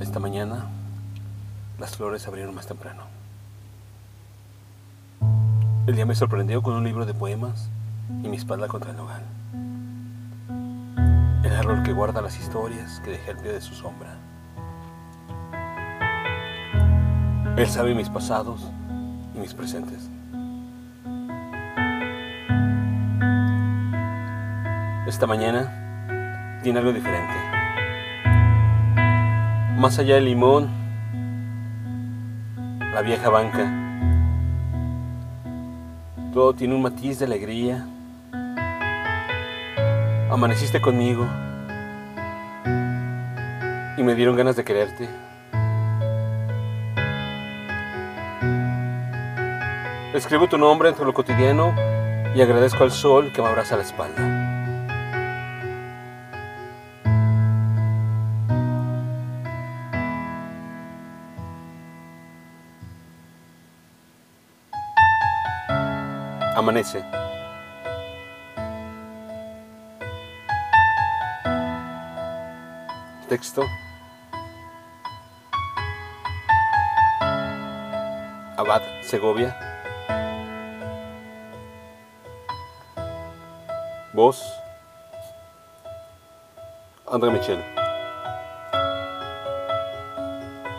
Esta mañana las flores abrieron más temprano. El día me sorprendió con un libro de poemas y mi espalda contra el nogal. El árbol que guarda las historias que dejé al pie de su sombra. Él sabe mis pasados y mis presentes. Esta mañana tiene algo diferente. Más allá del limón, la vieja banca, todo tiene un matiz de alegría. Amaneciste conmigo y me dieron ganas de quererte. Escribo tu nombre entre lo cotidiano y agradezco al sol que me abraza la espalda. Amanece. Texto. Abad Segovia. Voz. André Michel.